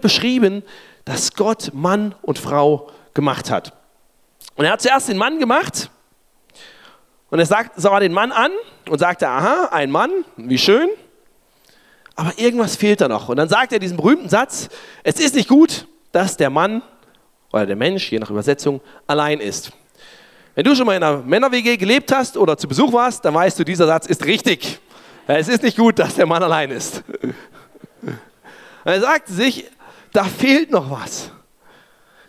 beschrieben, dass Gott Mann und Frau gemacht hat. Und er hat zuerst den Mann gemacht und er sagt, sah den Mann an und sagte, aha, ein Mann, wie schön. Aber irgendwas fehlt da noch. Und dann sagt er diesen berühmten Satz, es ist nicht gut, dass der Mann oder der Mensch, je nach Übersetzung, allein ist. Wenn du schon mal in einer Männer-WG gelebt hast oder zu Besuch warst, dann weißt du, dieser Satz ist richtig. Es ist nicht gut, dass der Mann allein ist. er sagt sich, da fehlt noch was.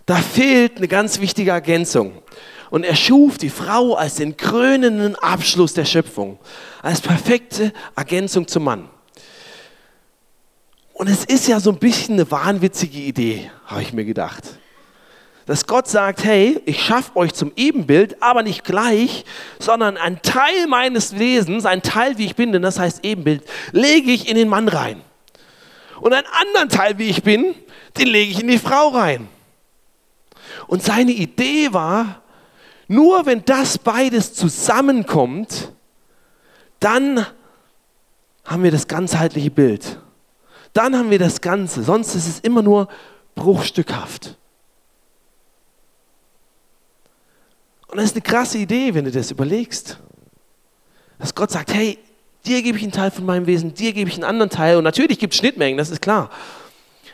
Da fehlt eine ganz wichtige Ergänzung. Und er schuf die Frau als den krönenden Abschluss der Schöpfung, als perfekte Ergänzung zum Mann. Und es ist ja so ein bisschen eine wahnwitzige Idee, habe ich mir gedacht. Dass Gott sagt, hey, ich schaffe euch zum Ebenbild, aber nicht gleich, sondern ein Teil meines Wesens, ein Teil, wie ich bin, denn das heißt Ebenbild, lege ich in den Mann rein. Und einen anderen Teil, wie ich bin, den lege ich in die Frau rein. Und seine Idee war, nur wenn das beides zusammenkommt, dann haben wir das ganzheitliche Bild. Dann haben wir das Ganze. Sonst ist es immer nur bruchstückhaft. Und das ist eine krasse Idee, wenn du das überlegst. Dass Gott sagt, hey, dir gebe ich einen Teil von meinem Wesen, dir gebe ich einen anderen Teil. Und natürlich gibt es Schnittmengen, das ist klar.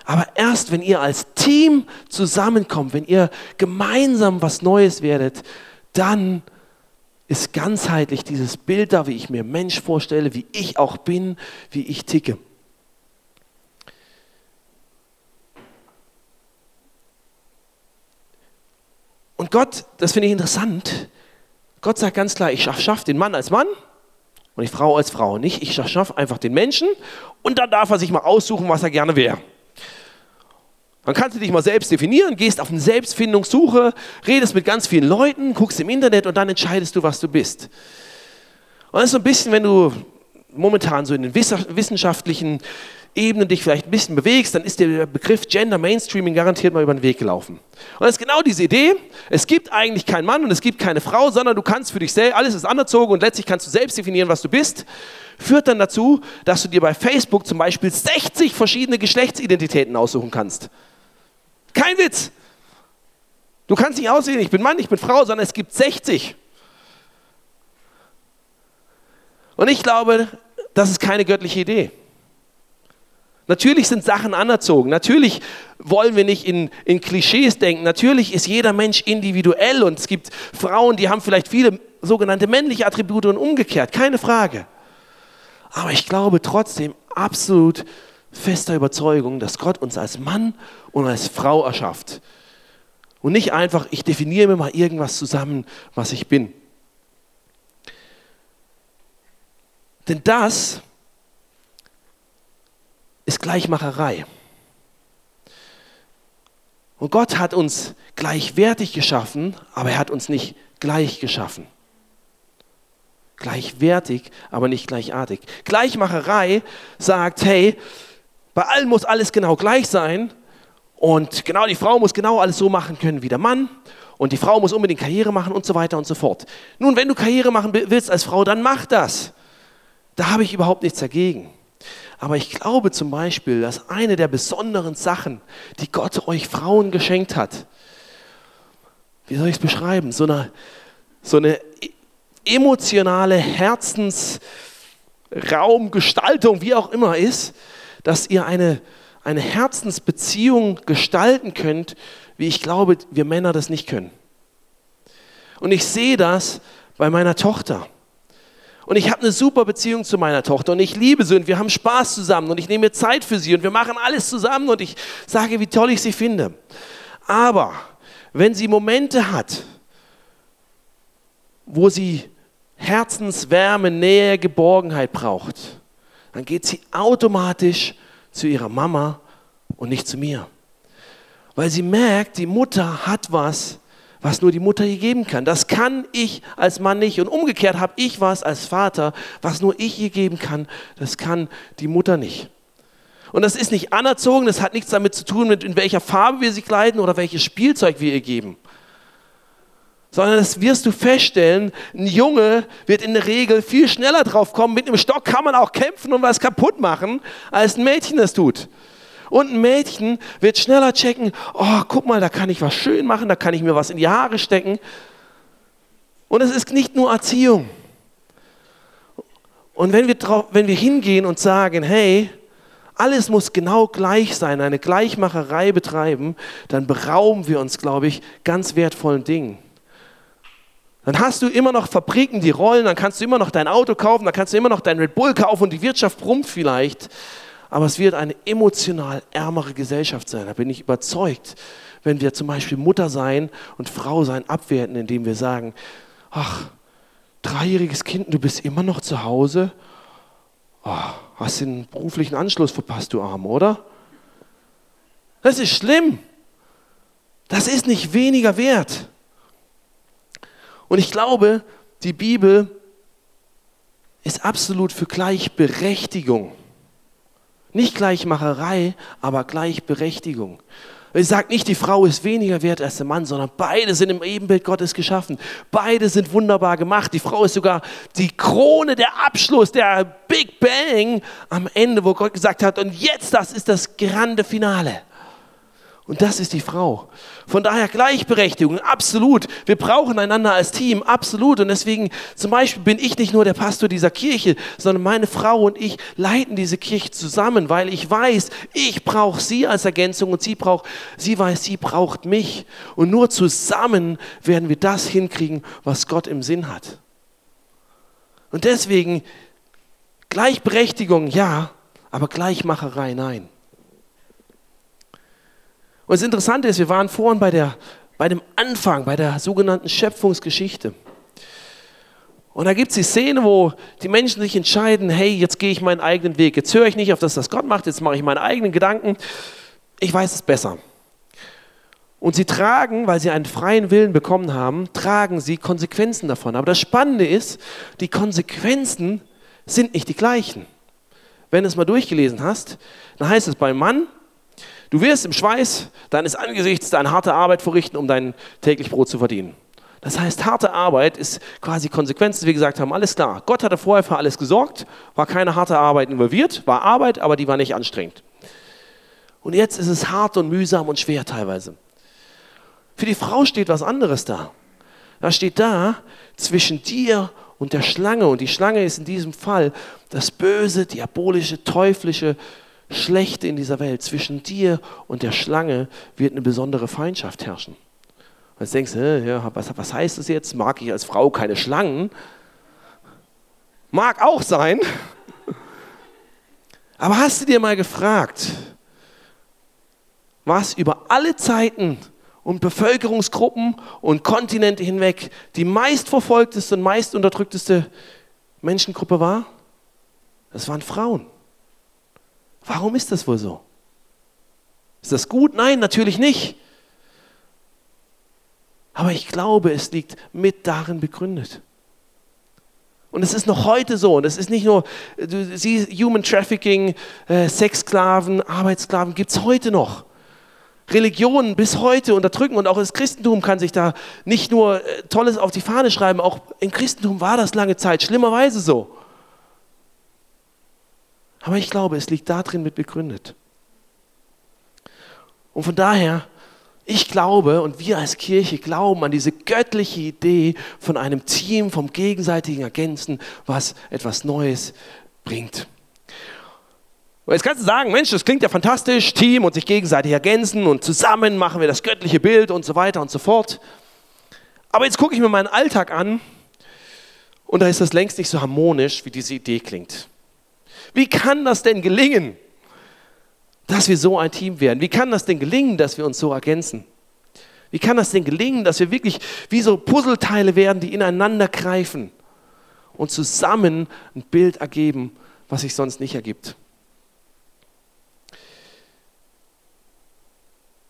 Aber erst wenn ihr als Team zusammenkommt, wenn ihr gemeinsam was Neues werdet, dann ist ganzheitlich dieses Bild da, wie ich mir Mensch vorstelle, wie ich auch bin, wie ich ticke. Und Gott, das finde ich interessant, Gott sagt ganz klar, ich schaffe den Mann als Mann und die Frau als Frau. Nicht, ich schaffe einfach den Menschen und dann darf er sich mal aussuchen, was er gerne wäre. Dann kannst du dich mal selbst definieren, gehst auf eine Selbstfindungssuche, redest mit ganz vielen Leuten, guckst im Internet und dann entscheidest du, was du bist. Und das ist so ein bisschen, wenn du momentan so in den wissenschaftlichen Ebenen dich vielleicht ein bisschen bewegst, dann ist der Begriff Gender Mainstreaming garantiert mal über den Weg gelaufen. Und das ist genau diese Idee. Es gibt eigentlich keinen Mann und es gibt keine Frau, sondern du kannst für dich selbst, alles ist anerzogen und letztlich kannst du selbst definieren, was du bist. Führt dann dazu, dass du dir bei Facebook zum Beispiel 60 verschiedene Geschlechtsidentitäten aussuchen kannst. Kein Witz. Du kannst nicht aussehen, ich bin Mann, ich bin Frau, sondern es gibt 60. Und ich glaube, das ist keine göttliche Idee. Natürlich sind Sachen anerzogen. Natürlich wollen wir nicht in, in Klischees denken. Natürlich ist jeder Mensch individuell und es gibt Frauen, die haben vielleicht viele sogenannte männliche Attribute und umgekehrt. Keine Frage. Aber ich glaube trotzdem absolut fester Überzeugung, dass Gott uns als Mann und als Frau erschafft. Und nicht einfach, ich definiere mir mal irgendwas zusammen, was ich bin. Denn das ist Gleichmacherei. Und Gott hat uns gleichwertig geschaffen, aber er hat uns nicht gleich geschaffen. Gleichwertig, aber nicht gleichartig. Gleichmacherei sagt, hey, bei allen muss alles genau gleich sein und genau die Frau muss genau alles so machen können wie der Mann und die Frau muss unbedingt Karriere machen und so weiter und so fort. Nun, wenn du Karriere machen willst als Frau, dann mach das. Da habe ich überhaupt nichts dagegen. Aber ich glaube zum Beispiel, dass eine der besonderen Sachen, die Gott euch Frauen geschenkt hat, wie soll ich es beschreiben, so eine, so eine emotionale Herzensraumgestaltung, wie auch immer ist, dass ihr eine, eine Herzensbeziehung gestalten könnt, wie ich glaube, wir Männer das nicht können. Und ich sehe das bei meiner Tochter. Und ich habe eine super Beziehung zu meiner Tochter und ich liebe sie und wir haben Spaß zusammen und ich nehme Zeit für sie und wir machen alles zusammen und ich sage, wie toll ich sie finde. Aber wenn sie Momente hat, wo sie Herzenswärme, Nähe, Geborgenheit braucht, dann geht sie automatisch zu ihrer Mama und nicht zu mir. Weil sie merkt, die Mutter hat was, was nur die Mutter ihr geben kann. Das kann ich als Mann nicht. Und umgekehrt habe ich was als Vater, was nur ich ihr geben kann. Das kann die Mutter nicht. Und das ist nicht anerzogen, das hat nichts damit zu tun, mit in welcher Farbe wir sie kleiden oder welches Spielzeug wir ihr geben. Sondern das wirst du feststellen, ein Junge wird in der Regel viel schneller drauf kommen, mit einem Stock kann man auch kämpfen und was kaputt machen, als ein Mädchen das tut. Und ein Mädchen wird schneller checken, oh, guck mal, da kann ich was schön machen, da kann ich mir was in die Haare stecken. Und es ist nicht nur Erziehung. Und wenn wir, drauf, wenn wir hingehen und sagen, hey, alles muss genau gleich sein, eine Gleichmacherei betreiben, dann berauben wir uns, glaube ich, ganz wertvollen Dingen. Dann hast du immer noch Fabriken, die rollen, dann kannst du immer noch dein Auto kaufen, dann kannst du immer noch dein Red Bull kaufen und die Wirtschaft brummt vielleicht. Aber es wird eine emotional ärmere Gesellschaft sein. Da bin ich überzeugt, wenn wir zum Beispiel Mutter sein und Frau sein abwerten, indem wir sagen, ach, dreijähriges Kind, du bist immer noch zu Hause. Oh, hast den beruflichen Anschluss verpasst, du Arm, oder? Das ist schlimm. Das ist nicht weniger wert. Und ich glaube, die Bibel ist absolut für Gleichberechtigung. Nicht Gleichmacherei, aber Gleichberechtigung. Es sagt nicht, die Frau ist weniger wert als der Mann, sondern beide sind im Ebenbild Gottes geschaffen. Beide sind wunderbar gemacht. Die Frau ist sogar die Krone, der Abschluss, der Big Bang am Ende, wo Gott gesagt hat, und jetzt das ist das grande Finale. Und das ist die Frau. Von daher Gleichberechtigung, absolut. Wir brauchen einander als Team, absolut. Und deswegen zum Beispiel bin ich nicht nur der Pastor dieser Kirche, sondern meine Frau und ich leiten diese Kirche zusammen, weil ich weiß, ich brauche sie als Ergänzung und sie braucht, sie weiß, sie braucht mich. Und nur zusammen werden wir das hinkriegen, was Gott im Sinn hat. Und deswegen Gleichberechtigung ja, aber Gleichmacherei nein. Und das Interessante ist, wir waren vorhin bei, der, bei dem Anfang, bei der sogenannten Schöpfungsgeschichte. Und da gibt es die Szene, wo die Menschen sich entscheiden, hey, jetzt gehe ich meinen eigenen Weg. Jetzt höre ich nicht auf das, was Gott macht, jetzt mache ich meine eigenen Gedanken. Ich weiß es besser. Und sie tragen, weil sie einen freien Willen bekommen haben, tragen sie Konsequenzen davon. Aber das Spannende ist, die Konsequenzen sind nicht die gleichen. Wenn du es mal durchgelesen hast, dann heißt es beim Mann, Du wirst im Schweiß deines Angesichts deine harte Arbeit verrichten, um dein täglich Brot zu verdienen. Das heißt, harte Arbeit ist quasi Konsequenz, dass wir gesagt haben, alles klar. Gott hatte vorher für alles gesorgt, war keine harte Arbeit involviert, war Arbeit, aber die war nicht anstrengend. Und jetzt ist es hart und mühsam und schwer teilweise. Für die Frau steht was anderes da. Da steht da, zwischen dir und der Schlange, und die Schlange ist in diesem Fall das böse, diabolische, teuflische, Schlechte in dieser Welt, zwischen dir und der Schlange wird eine besondere Feindschaft herrschen. Jetzt denkst du, ja, was, was heißt das jetzt? Mag ich als Frau keine Schlangen? Mag auch sein. Aber hast du dir mal gefragt, was über alle Zeiten und Bevölkerungsgruppen und Kontinente hinweg die meistverfolgteste und meist unterdrückteste Menschengruppe war? Das waren Frauen. Warum ist das wohl so? Ist das gut? Nein, natürlich nicht. Aber ich glaube, es liegt mit darin begründet. Und es ist noch heute so. Und es ist nicht nur, du siehst, Human Trafficking, äh, Sexsklaven, Arbeitssklaven gibt es heute noch. Religionen bis heute unterdrücken und auch das Christentum kann sich da nicht nur äh, Tolles auf die Fahne schreiben, auch im Christentum war das lange Zeit schlimmerweise so. Aber ich glaube, es liegt darin mit begründet. Und von daher, ich glaube und wir als Kirche glauben an diese göttliche Idee von einem Team, vom gegenseitigen Ergänzen, was etwas Neues bringt. Und jetzt kannst du sagen, Mensch, das klingt ja fantastisch, Team und sich gegenseitig ergänzen und zusammen machen wir das göttliche Bild und so weiter und so fort. Aber jetzt gucke ich mir meinen Alltag an und da ist das längst nicht so harmonisch, wie diese Idee klingt. Wie kann das denn gelingen, dass wir so ein Team werden? Wie kann das denn gelingen, dass wir uns so ergänzen? Wie kann das denn gelingen, dass wir wirklich wie so Puzzleteile werden, die ineinander greifen und zusammen ein Bild ergeben, was sich sonst nicht ergibt?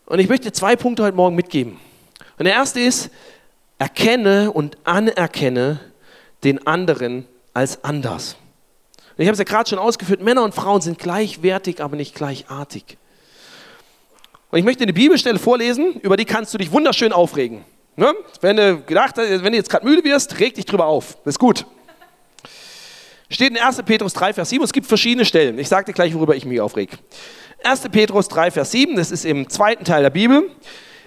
Und ich möchte zwei Punkte heute Morgen mitgeben. Und der erste ist, erkenne und anerkenne den anderen als anders. Und ich habe es ja gerade schon ausgeführt, Männer und Frauen sind gleichwertig, aber nicht gleichartig. Und ich möchte eine Bibelstelle vorlesen, über die kannst du dich wunderschön aufregen. Ne? Wenn du gedacht wenn du jetzt gerade müde wirst, reg dich drüber auf. Das ist gut. Steht in 1. Petrus 3, Vers 7. Es gibt verschiedene Stellen. Ich sage dir gleich, worüber ich mich aufreg. 1. Petrus 3, Vers 7, das ist im zweiten Teil der Bibel.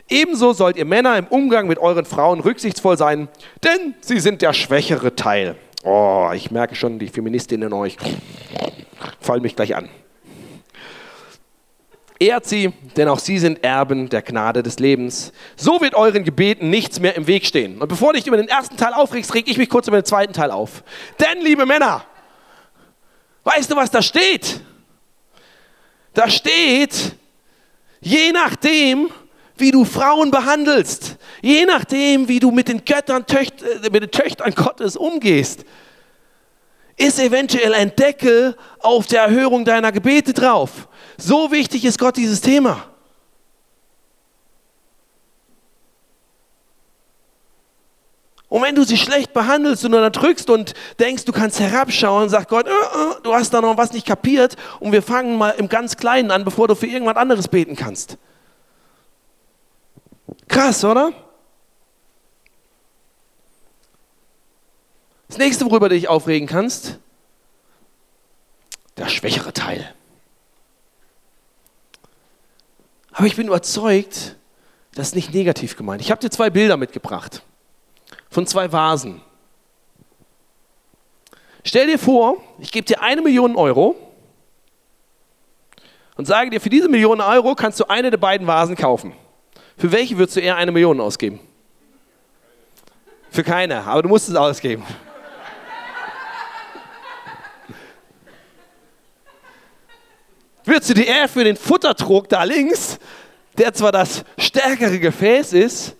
Ebenso sollt ihr Männer im Umgang mit euren Frauen rücksichtsvoll sein, denn sie sind der schwächere Teil. Oh, ich merke schon, die Feministinnen in euch fallen mich gleich an. Ehrt sie, denn auch sie sind Erben der Gnade des Lebens. So wird euren Gebeten nichts mehr im Weg stehen. Und bevor du dich über den ersten Teil aufregst, reg ich mich kurz über den zweiten Teil auf. Denn, liebe Männer, weißt du, was da steht? Da steht, je nachdem, wie du Frauen behandelst, je nachdem, wie du mit den Göttern, Töcht, äh, mit den Töchtern Gottes umgehst, ist eventuell ein Deckel auf der Erhörung deiner Gebete drauf. So wichtig ist Gott dieses Thema. Und wenn du sie schlecht behandelst und unterdrückst und denkst, du kannst herabschauen, sagt Gott, äh, äh, du hast da noch was nicht kapiert und wir fangen mal im ganz Kleinen an, bevor du für irgendwas anderes beten kannst. Krass, oder? Das nächste, worüber du dich aufregen kannst, der schwächere Teil. Aber ich bin überzeugt, das ist nicht negativ gemeint. Ich habe dir zwei Bilder mitgebracht von zwei Vasen. Stell dir vor, ich gebe dir eine Million Euro und sage dir, für diese Million Euro kannst du eine der beiden Vasen kaufen. Für welche würdest du eher eine Million ausgeben? Für keine, aber du musst es ausgeben. Würdest du dir eher für den Futtertrog da links, der zwar das stärkere Gefäß ist,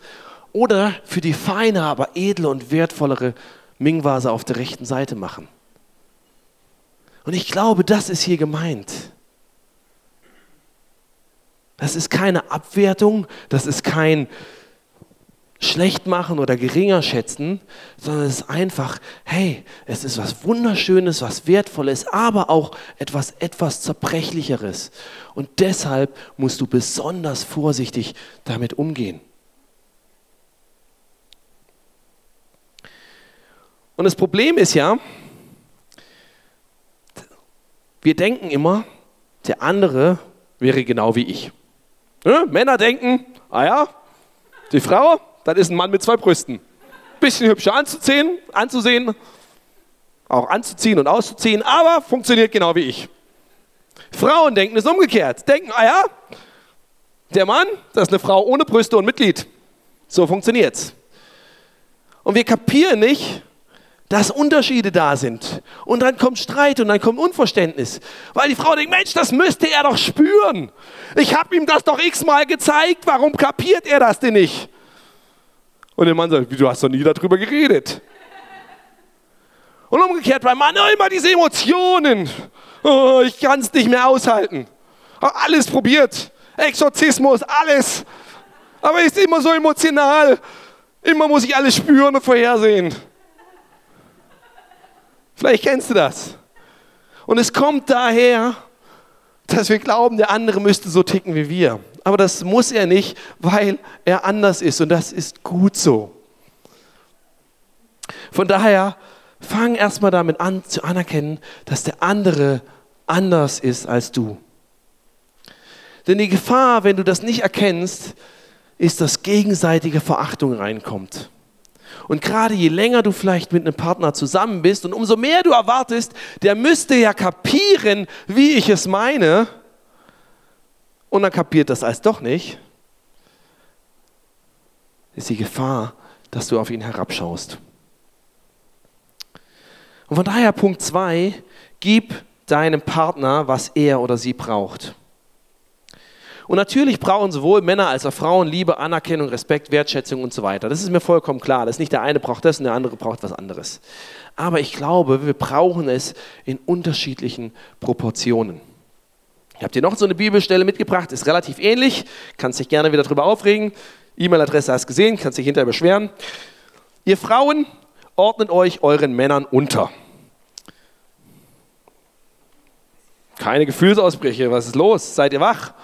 oder für die feine, aber edle und wertvollere Ming-Vase auf der rechten Seite machen? Und ich glaube, das ist hier gemeint. Das ist keine Abwertung, das ist kein Schlechtmachen oder geringer schätzen, sondern es ist einfach, hey, es ist was Wunderschönes, was Wertvolles, aber auch etwas, etwas Zerbrechlicheres. Und deshalb musst du besonders vorsichtig damit umgehen. Und das Problem ist ja, wir denken immer, der andere wäre genau wie ich. Ja, Männer denken, ah ja, die Frau, das ist ein Mann mit zwei Brüsten. Bisschen hübscher anzuziehen, anzusehen, auch anzuziehen und auszuziehen, aber funktioniert genau wie ich. Frauen denken es umgekehrt. Denken, ah ja, der Mann, das ist eine Frau ohne Brüste und Mitglied. So funktioniert's. Und wir kapieren nicht, dass Unterschiede da sind. Und dann kommt Streit und dann kommt Unverständnis. Weil die Frau denkt, Mensch, das müsste er doch spüren. Ich habe ihm das doch x-mal gezeigt, warum kapiert er das denn nicht? Und der Mann sagt, du hast doch nie darüber geredet. Und umgekehrt beim Mann immer diese Emotionen. Oh, ich kann es nicht mehr aushalten. Alles probiert. Exorzismus, alles. Aber ist immer so emotional. Immer muss ich alles spüren und vorhersehen. Vielleicht kennst du das. Und es kommt daher, dass wir glauben, der andere müsste so ticken wie wir. Aber das muss er nicht, weil er anders ist und das ist gut so. Von daher fang erstmal damit an zu anerkennen, dass der andere anders ist als du. Denn die Gefahr, wenn du das nicht erkennst, ist, dass gegenseitige Verachtung reinkommt. Und gerade je länger du vielleicht mit einem Partner zusammen bist und umso mehr du erwartest, der müsste ja kapieren, wie ich es meine, und dann kapiert das als doch nicht, ist die Gefahr, dass du auf ihn herabschaust. Und von daher Punkt 2, gib deinem Partner, was er oder sie braucht. Und natürlich brauchen sowohl Männer als auch Frauen Liebe, Anerkennung, Respekt, Wertschätzung und so weiter. Das ist mir vollkommen klar. Das ist nicht der eine braucht das und der andere braucht was anderes. Aber ich glaube, wir brauchen es in unterschiedlichen Proportionen. Ich habe dir noch so eine Bibelstelle mitgebracht, ist relativ ähnlich, kannst dich gerne wieder darüber aufregen. E-Mail-Adresse hast gesehen, kannst dich hinterher beschweren. Ihr Frauen ordnet euch euren Männern unter. Keine Gefühlsausbrüche, was ist los? Seid ihr wach?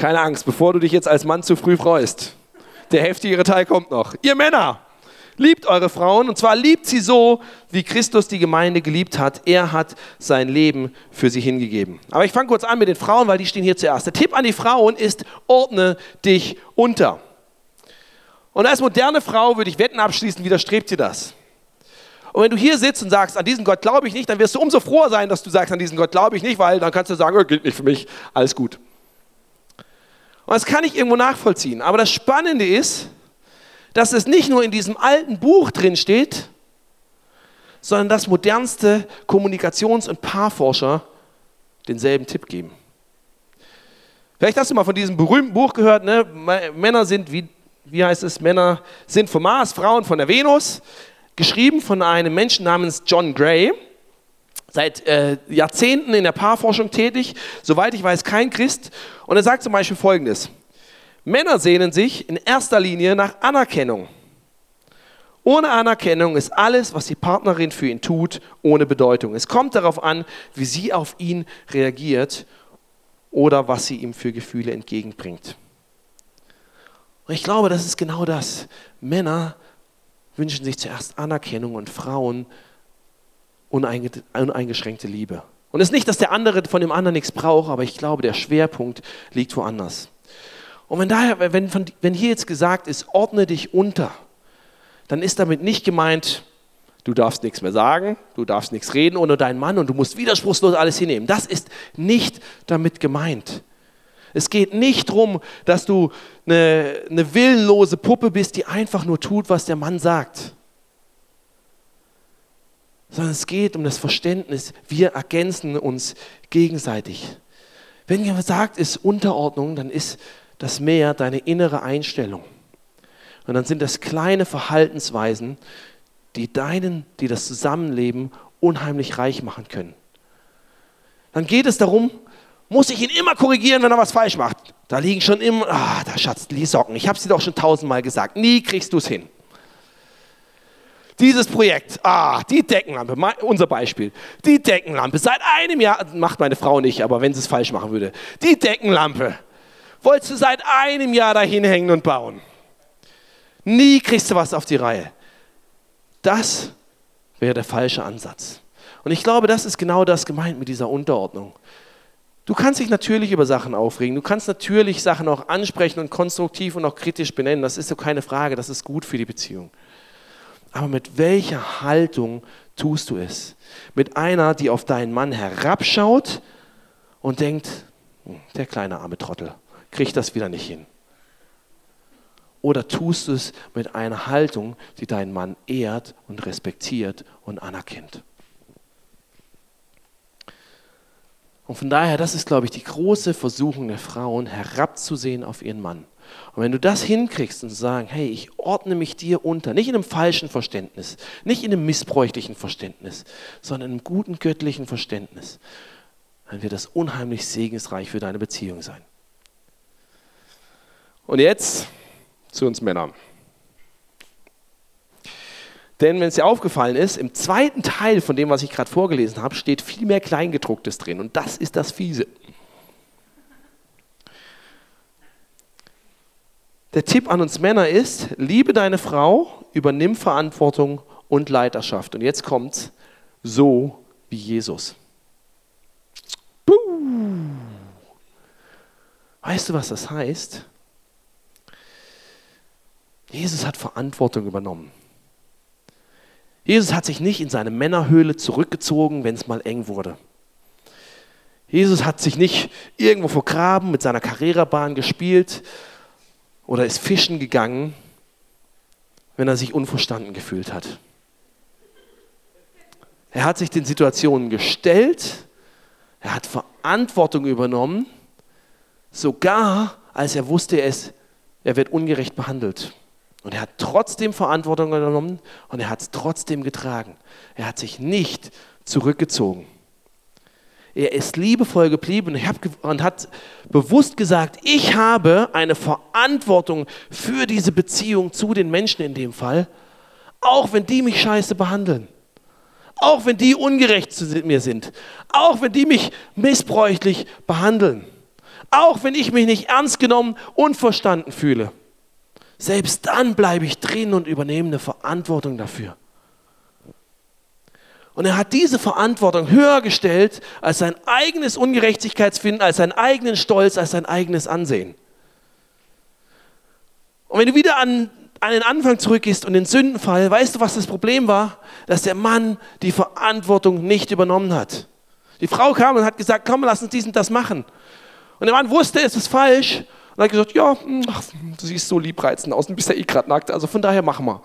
Keine Angst, bevor du dich jetzt als Mann zu früh freust. Der heftigere Teil kommt noch. Ihr Männer, Liebt eure Frauen und zwar liebt sie so, wie Christus die Gemeinde geliebt hat. Er hat sein Leben für sie hingegeben. Aber ich fange kurz an mit den Frauen, weil die stehen hier zuerst. Der Tipp an die Frauen ist, ordne dich unter. Und als moderne Frau würde ich Wetten abschließen, widerstrebt dir das. Und wenn du hier sitzt und sagst, an diesen Gott glaube ich nicht, dann wirst du umso froher sein, dass du sagst, an diesen Gott glaube ich nicht, weil dann kannst du sagen, oh, gilt nicht für mich, alles gut. Und das kann ich irgendwo nachvollziehen. Aber das Spannende ist, dass es nicht nur in diesem alten Buch drin steht, sondern dass modernste Kommunikations- und Paarforscher denselben Tipp geben. Vielleicht hast du mal von diesem berühmten Buch gehört, ne? Männer sind, wie, wie heißt es, Männer sind vom Mars, Frauen von der Venus, geschrieben von einem Menschen namens John Gray, seit äh, Jahrzehnten in der Paarforschung tätig, soweit ich weiß kein Christ. Und er sagt zum Beispiel Folgendes. Männer sehnen sich in erster Linie nach Anerkennung. Ohne Anerkennung ist alles, was die Partnerin für ihn tut, ohne Bedeutung. Es kommt darauf an, wie sie auf ihn reagiert oder was sie ihm für Gefühle entgegenbringt. Und ich glaube, das ist genau das. Männer wünschen sich zuerst Anerkennung und Frauen uneingeschränkte Liebe. Und es ist nicht, dass der andere von dem anderen nichts braucht, aber ich glaube, der Schwerpunkt liegt woanders. Und wenn, daher, wenn, wenn hier jetzt gesagt ist, ordne dich unter, dann ist damit nicht gemeint, du darfst nichts mehr sagen, du darfst nichts reden ohne deinen Mann und du musst widerspruchslos alles hinnehmen. Das ist nicht damit gemeint. Es geht nicht darum, dass du eine, eine willenlose Puppe bist, die einfach nur tut, was der Mann sagt. Sondern es geht um das Verständnis, wir ergänzen uns gegenseitig. Wenn gesagt ist Unterordnung, dann ist das mehr deine innere Einstellung. Und dann sind das kleine Verhaltensweisen, die deinen, die das Zusammenleben unheimlich reich machen können. Dann geht es darum, muss ich ihn immer korrigieren, wenn er was falsch macht. Da liegen schon immer, ah, da Schatz, die Socken. Ich habe es dir doch schon tausendmal gesagt. Nie kriegst du es hin. Dieses Projekt, ah, die Deckenlampe, unser Beispiel. Die Deckenlampe, seit einem Jahr, macht meine Frau nicht, aber wenn sie es falsch machen würde. Die Deckenlampe wolltest du seit einem Jahr dahin hängen und bauen. Nie kriegst du was auf die Reihe. Das wäre der falsche Ansatz. Und ich glaube, das ist genau das gemeint mit dieser Unterordnung. Du kannst dich natürlich über Sachen aufregen, du kannst natürlich Sachen auch ansprechen und konstruktiv und auch kritisch benennen, das ist so keine Frage, das ist gut für die Beziehung. Aber mit welcher Haltung tust du es? Mit einer, die auf deinen Mann herabschaut und denkt, hm, der kleine arme Trottel, kriegt das wieder nicht hin. Oder tust du es mit einer Haltung, die deinen Mann ehrt und respektiert und anerkennt. Und von daher, das ist, glaube ich, die große Versuchung der Frauen, herabzusehen auf ihren Mann. Und wenn du das hinkriegst und sagen, hey, ich ordne mich dir unter, nicht in einem falschen Verständnis, nicht in einem missbräuchlichen Verständnis, sondern in einem guten göttlichen Verständnis, dann wird das unheimlich segensreich für deine Beziehung sein. Und jetzt zu uns Männern. Denn wenn es dir aufgefallen ist, im zweiten Teil von dem, was ich gerade vorgelesen habe, steht viel mehr Kleingedrucktes drin. Und das ist das Fiese. Der Tipp an uns Männer ist, liebe deine Frau, übernimm Verantwortung und Leiterschaft. Und jetzt kommt so wie Jesus. Puh. Weißt du, was das heißt? Jesus hat Verantwortung übernommen. Jesus hat sich nicht in seine Männerhöhle zurückgezogen, wenn es mal eng wurde. Jesus hat sich nicht irgendwo vergraben, mit seiner Karrierebahn gespielt oder ist fischen gegangen, wenn er sich unverstanden gefühlt hat. Er hat sich den Situationen gestellt, er hat Verantwortung übernommen, sogar als er wusste, er wird ungerecht behandelt. Und er hat trotzdem Verantwortung genommen und er hat es trotzdem getragen. Er hat sich nicht zurückgezogen. Er ist liebevoll geblieben und hat bewusst gesagt, ich habe eine Verantwortung für diese Beziehung zu den Menschen in dem Fall, auch wenn die mich scheiße behandeln, auch wenn die ungerecht zu mir sind, auch wenn die mich missbräuchlich behandeln, auch wenn ich mich nicht ernst genommen und verstanden fühle selbst dann bleibe ich drin und übernehme eine Verantwortung dafür. Und er hat diese Verantwortung höher gestellt als sein eigenes Ungerechtigkeitsfinden, als seinen eigenen Stolz, als sein eigenes Ansehen. Und wenn du wieder an, an den Anfang zurückgehst und den Sündenfall, weißt du, was das Problem war? Dass der Mann die Verantwortung nicht übernommen hat. Die Frau kam und hat gesagt, komm, lass uns dies und das machen. Und der Mann wusste, es ist falsch. Und hat gesagt, ja, hm, ach, du siehst so liebreizend aus und bist ja eh gerade nackt, also von daher machen wir.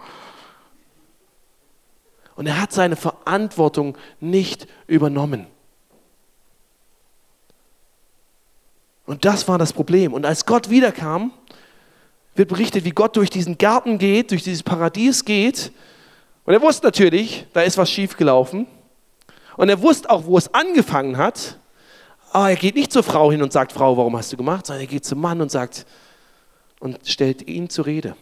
Und er hat seine Verantwortung nicht übernommen. Und das war das Problem. Und als Gott wiederkam, wird berichtet, wie Gott durch diesen Garten geht, durch dieses Paradies geht. Und er wusste natürlich, da ist was schiefgelaufen. Und er wusste auch, wo es angefangen hat. Aber er geht nicht zur Frau hin und sagt, Frau, warum hast du gemacht? Sondern er geht zum Mann und sagt und stellt ihn zur Rede.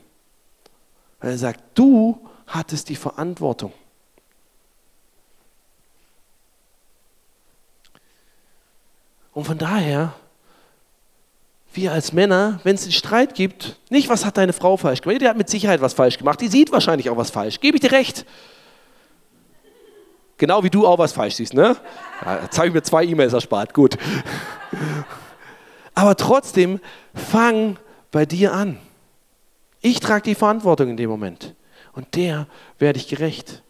Weil er sagt, du hattest die Verantwortung. Und von daher, wir als Männer, wenn es einen Streit gibt, nicht, was hat deine Frau falsch gemacht, die hat mit Sicherheit was falsch gemacht, die sieht wahrscheinlich auch was falsch, gebe ich dir recht. Genau wie du auch was falsch siehst, ne? Jetzt habe ich mir zwei E-Mails erspart, gut. Aber trotzdem, fang bei dir an. Ich trage die Verantwortung in dem Moment. Und der werde ich gerecht.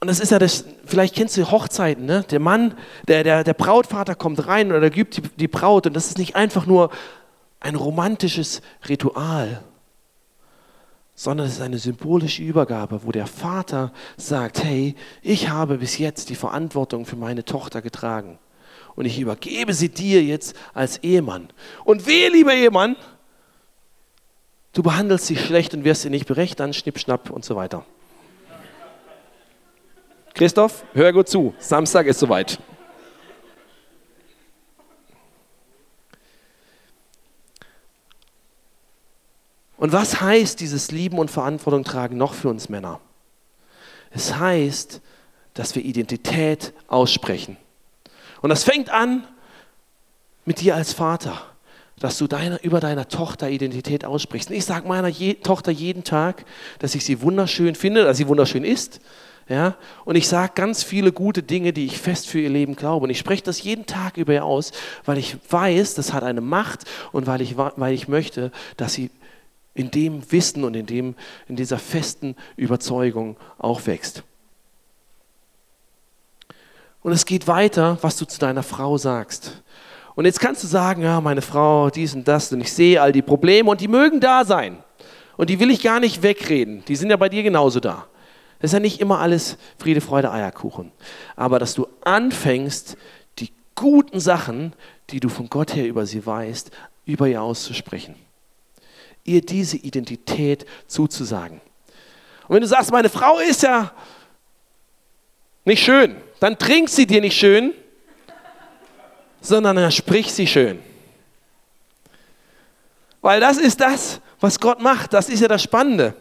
Und das ist ja das, vielleicht kennst du Hochzeiten, ne? Der Mann, der, der, der Brautvater kommt rein oder gibt die, die Braut und das ist nicht einfach nur ein romantisches Ritual, sondern es ist eine symbolische Übergabe, wo der Vater sagt, hey, ich habe bis jetzt die Verantwortung für meine Tochter getragen und ich übergebe sie dir jetzt als Ehemann. Und wehe, lieber Ehemann, du behandelst sie schlecht und wirst sie nicht berecht, dann schnipp, schnapp und so weiter. Christoph, hör gut zu. Samstag ist soweit. Und was heißt dieses Lieben und Verantwortung tragen noch für uns Männer? Es heißt, dass wir Identität aussprechen. Und das fängt an mit dir als Vater, dass du deine, über deiner Tochter Identität aussprichst. Und ich sage meiner je, Tochter jeden Tag, dass ich sie wunderschön finde, dass sie wunderschön ist, ja? Und ich sage ganz viele gute Dinge, die ich fest für ihr Leben glaube. Und ich spreche das jeden Tag über ihr aus, weil ich weiß, das hat eine Macht und weil ich, weil ich möchte, dass sie in dem Wissen und in, dem, in dieser festen Überzeugung auch wächst. Und es geht weiter, was du zu deiner Frau sagst. Und jetzt kannst du sagen, ja, meine Frau, dies und das, und ich sehe all die Probleme und die mögen da sein. Und die will ich gar nicht wegreden. Die sind ja bei dir genauso da. Das ist ja nicht immer alles Friede, Freude, Eierkuchen. Aber dass du anfängst, die guten Sachen, die du von Gott her über sie weißt, über ihr auszusprechen. Ihr diese Identität zuzusagen. Und wenn du sagst, meine Frau ist ja nicht schön, dann trink sie dir nicht schön, sondern dann sprich sie schön. Weil das ist das, was Gott macht. Das ist ja das Spannende.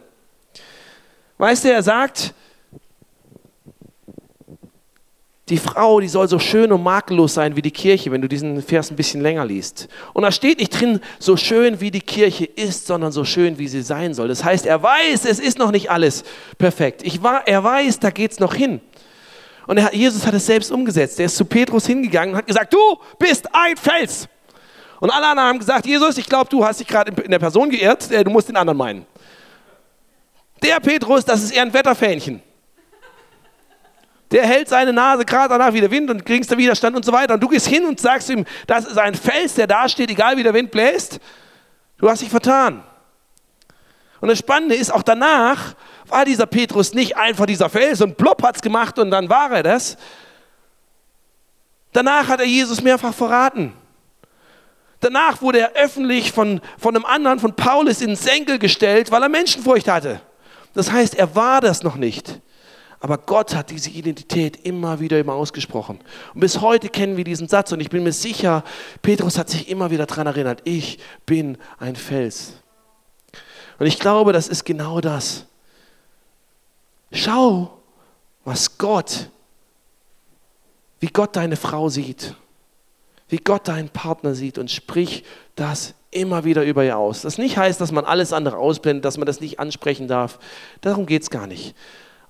Weißt du, er sagt, die Frau, die soll so schön und makellos sein wie die Kirche, wenn du diesen Vers ein bisschen länger liest. Und da steht nicht drin, so schön wie die Kirche ist, sondern so schön wie sie sein soll. Das heißt, er weiß, es ist noch nicht alles perfekt. Ich war, er weiß, da geht es noch hin. Und er, Jesus hat es selbst umgesetzt. Er ist zu Petrus hingegangen und hat gesagt, du bist ein Fels. Und alle anderen haben gesagt, Jesus, ich glaube, du hast dich gerade in der Person geirrt, äh, du musst den anderen meinen. Der Petrus, das ist eher ein Wetterfähnchen. Der hält seine Nase gerade danach wie der Wind und kriegst da Widerstand und so weiter. Und du gehst hin und sagst ihm, das ist ein Fels, der da steht, egal wie der Wind bläst. Du hast dich vertan. Und das Spannende ist, auch danach war dieser Petrus nicht einfach dieser Fels und plopp hat es gemacht und dann war er das. Danach hat er Jesus mehrfach verraten. Danach wurde er öffentlich von, von einem anderen, von Paulus, ins Senkel gestellt, weil er Menschenfurcht hatte. Das heißt, er war das noch nicht. Aber Gott hat diese Identität immer wieder immer ausgesprochen. Und bis heute kennen wir diesen Satz und ich bin mir sicher, Petrus hat sich immer wieder daran erinnert, ich bin ein Fels. Und ich glaube, das ist genau das. Schau, was Gott, wie Gott deine Frau sieht. wie Gott deinen Partner sieht und sprich das immer wieder über ihr aus. Das nicht heißt, dass man alles andere ausblendet, dass man das nicht ansprechen darf. Darum geht es gar nicht.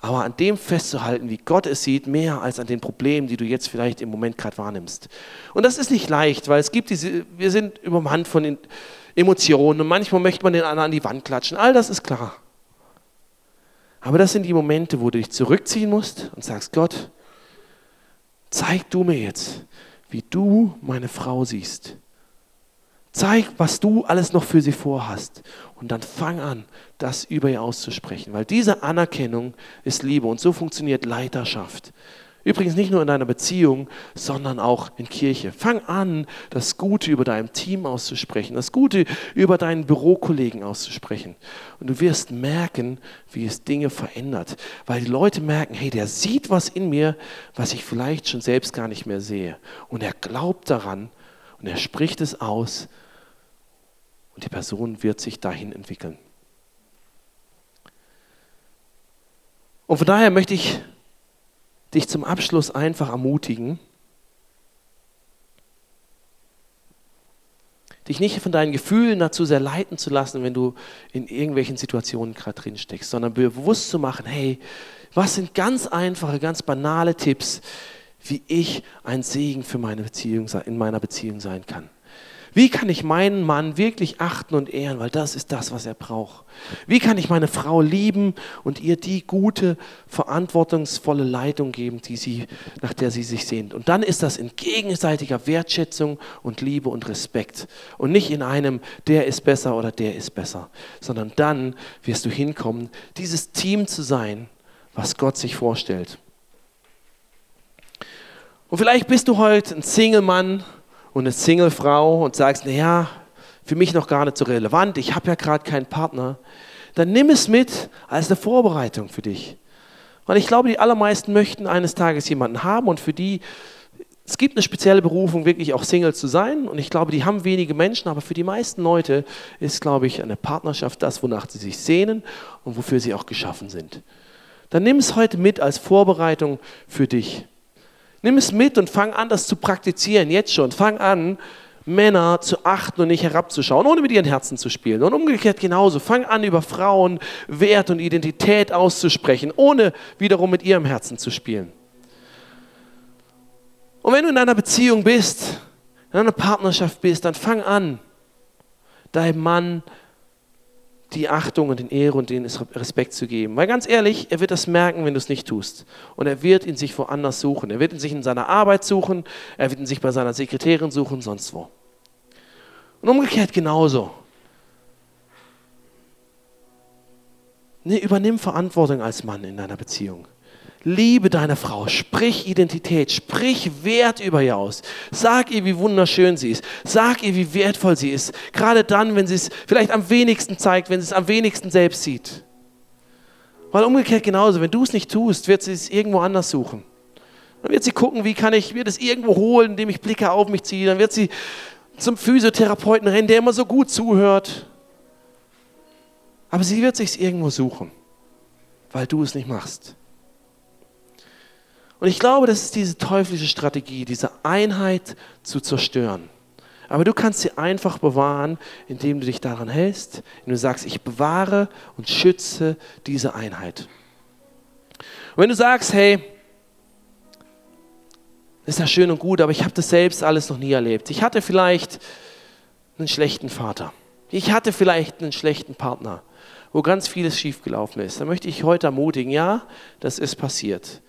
Aber an dem festzuhalten, wie Gott es sieht, mehr als an den Problemen, die du jetzt vielleicht im Moment gerade wahrnimmst. Und das ist nicht leicht, weil es gibt diese, wir sind übermannt von Emotionen und manchmal möchte man den anderen an die Wand klatschen. All das ist klar. Aber das sind die Momente, wo du dich zurückziehen musst und sagst, Gott, zeig du mir jetzt, wie du meine Frau siehst. Zeig, was du alles noch für sie vorhast. Und dann fang an, das über ihr auszusprechen. Weil diese Anerkennung ist Liebe. Und so funktioniert Leiterschaft. Übrigens nicht nur in deiner Beziehung, sondern auch in Kirche. Fang an, das Gute über deinem Team auszusprechen, das Gute über deinen Bürokollegen auszusprechen. Und du wirst merken, wie es Dinge verändert. Weil die Leute merken, hey, der sieht was in mir, was ich vielleicht schon selbst gar nicht mehr sehe. Und er glaubt daran und er spricht es aus und die Person wird sich dahin entwickeln. Und von daher möchte ich dich zum Abschluss einfach ermutigen, dich nicht von deinen Gefühlen dazu sehr leiten zu lassen, wenn du in irgendwelchen Situationen gerade drin steckst, sondern bewusst zu machen, hey, was sind ganz einfache, ganz banale Tipps, wie ich ein Segen für meine Beziehung in meiner Beziehung sein kann. Wie kann ich meinen Mann wirklich achten und ehren, weil das ist das, was er braucht? Wie kann ich meine Frau lieben und ihr die gute, verantwortungsvolle Leitung geben, die sie, nach der sie sich sehnt? Und dann ist das in gegenseitiger Wertschätzung und Liebe und Respekt und nicht in einem, der ist besser oder der ist besser, sondern dann wirst du hinkommen, dieses Team zu sein, was Gott sich vorstellt. Und vielleicht bist du heute ein Single-Mann und eine Single-Frau und sagst, naja, für mich noch gar nicht so relevant, ich habe ja gerade keinen Partner, dann nimm es mit als eine Vorbereitung für dich. Weil ich glaube, die allermeisten möchten eines Tages jemanden haben und für die, es gibt eine spezielle Berufung, wirklich auch Single zu sein und ich glaube, die haben wenige Menschen, aber für die meisten Leute ist, glaube ich, eine Partnerschaft das, wonach sie sich sehnen und wofür sie auch geschaffen sind. Dann nimm es heute mit als Vorbereitung für dich. Nimm es mit und fang an, das zu praktizieren, jetzt schon. Fang an, Männer zu achten und nicht herabzuschauen, ohne mit ihren Herzen zu spielen. Und umgekehrt genauso. Fang an, über Frauen Wert und Identität auszusprechen, ohne wiederum mit ihrem Herzen zu spielen. Und wenn du in einer Beziehung bist, in einer Partnerschaft bist, dann fang an, deinem Mann die Achtung und den Ehre und den Respekt zu geben. Weil ganz ehrlich, er wird das merken, wenn du es nicht tust. Und er wird ihn sich woanders suchen. Er wird ihn sich in seiner Arbeit suchen, er wird ihn sich bei seiner Sekretärin suchen, sonst wo. Und umgekehrt genauso. Nee, übernimm Verantwortung als Mann in deiner Beziehung. Liebe deine Frau, sprich Identität, sprich Wert über ihr aus. Sag ihr, wie wunderschön sie ist. Sag ihr, wie wertvoll sie ist. Gerade dann, wenn sie es vielleicht am wenigsten zeigt, wenn sie es am wenigsten selbst sieht. Weil umgekehrt genauso, wenn du es nicht tust, wird sie es irgendwo anders suchen. Dann wird sie gucken, wie kann ich mir das irgendwo holen, indem ich Blicke auf mich ziehe. Dann wird sie zum Physiotherapeuten rennen, der immer so gut zuhört. Aber sie wird sich irgendwo suchen, weil du es nicht machst. Und ich glaube, das ist diese teuflische Strategie, diese Einheit zu zerstören. Aber du kannst sie einfach bewahren, indem du dich daran hältst, indem du sagst, ich bewahre und schütze diese Einheit. Und wenn du sagst, hey, ist ja schön und gut, aber ich habe das selbst alles noch nie erlebt. Ich hatte vielleicht einen schlechten Vater. Ich hatte vielleicht einen schlechten Partner, wo ganz vieles schiefgelaufen ist. Dann möchte ich heute ermutigen, ja, das ist passiert.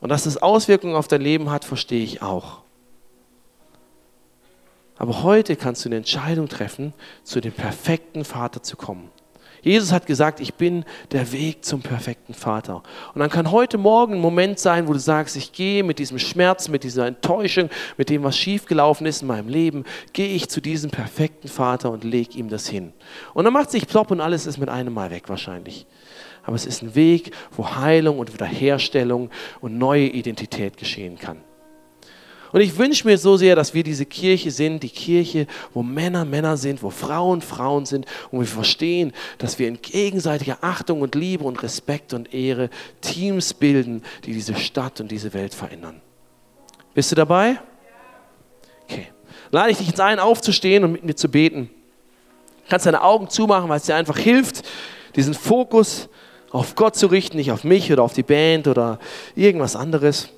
Und dass das Auswirkungen auf dein Leben hat, verstehe ich auch. Aber heute kannst du eine Entscheidung treffen, zu dem perfekten Vater zu kommen. Jesus hat gesagt, ich bin der Weg zum perfekten Vater. Und dann kann heute Morgen ein Moment sein, wo du sagst, ich gehe mit diesem Schmerz, mit dieser Enttäuschung, mit dem, was schiefgelaufen ist in meinem Leben, gehe ich zu diesem perfekten Vater und lege ihm das hin. Und dann macht sich plopp und alles ist mit einem Mal weg wahrscheinlich aber es ist ein Weg, wo Heilung und Wiederherstellung und neue Identität geschehen kann. Und ich wünsche mir so sehr, dass wir diese Kirche sind, die Kirche, wo Männer Männer sind, wo Frauen Frauen sind und wir verstehen, dass wir in gegenseitiger Achtung und Liebe und Respekt und Ehre Teams bilden, die diese Stadt und diese Welt verändern. Bist du dabei? Okay. lade ich dich jetzt ein, aufzustehen und mit mir zu beten. Du kannst deine Augen zumachen, weil es dir einfach hilft, diesen Fokus auf Gott zu richten, nicht auf mich oder auf die Band oder irgendwas anderes.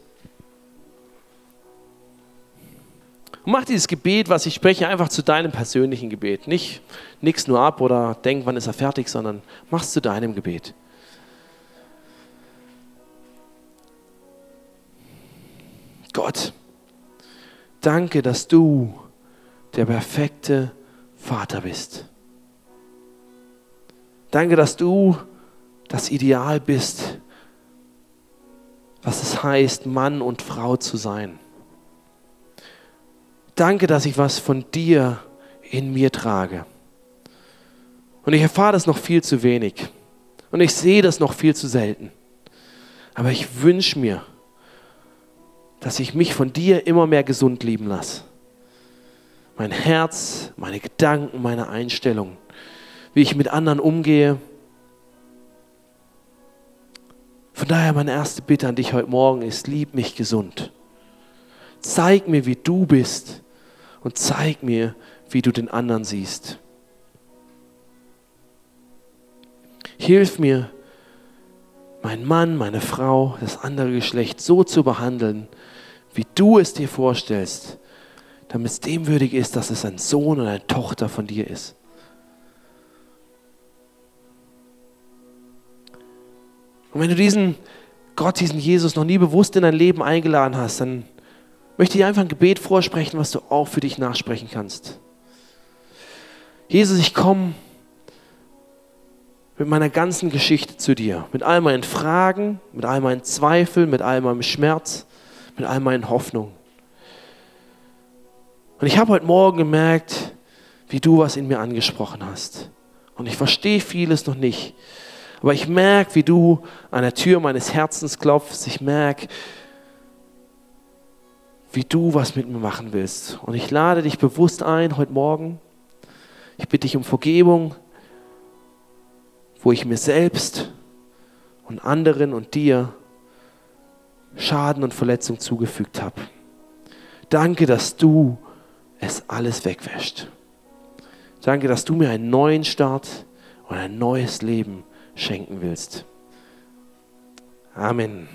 Und mach dieses Gebet, was ich spreche, einfach zu deinem persönlichen Gebet. Nicht nix nur ab oder denk, wann ist er fertig, sondern mach es zu deinem Gebet. Gott, danke, dass du der perfekte Vater bist. Danke, dass du das Ideal bist, was es heißt, Mann und Frau zu sein. Danke, dass ich was von dir in mir trage. Und ich erfahre das noch viel zu wenig. Und ich sehe das noch viel zu selten. Aber ich wünsche mir, dass ich mich von dir immer mehr gesund lieben lasse. Mein Herz, meine Gedanken, meine Einstellung, wie ich mit anderen umgehe. Von daher meine erste Bitte an dich heute Morgen ist, lieb mich gesund. Zeig mir, wie du bist und zeig mir, wie du den anderen siehst. Hilf mir, meinen Mann, meine Frau, das andere Geschlecht so zu behandeln, wie du es dir vorstellst, damit es dem würdig ist, dass es ein Sohn oder eine Tochter von dir ist. Und wenn du diesen Gott, diesen Jesus noch nie bewusst in dein Leben eingeladen hast, dann möchte ich einfach ein Gebet vorsprechen, was du auch für dich nachsprechen kannst. Jesus, ich komme mit meiner ganzen Geschichte zu dir, mit all meinen Fragen, mit all meinen Zweifeln, mit all meinem Schmerz mit all meinen Hoffnungen. Und ich habe heute Morgen gemerkt, wie du was in mir angesprochen hast. Und ich verstehe vieles noch nicht. Aber ich merke, wie du an der Tür meines Herzens klopfst. Ich merke, wie du was mit mir machen willst. Und ich lade dich bewusst ein heute Morgen. Ich bitte dich um Vergebung, wo ich mir selbst und anderen und dir Schaden und Verletzung zugefügt habe. Danke, dass du es alles wegwäscht. Danke, dass du mir einen neuen Start und ein neues Leben schenken willst. Amen.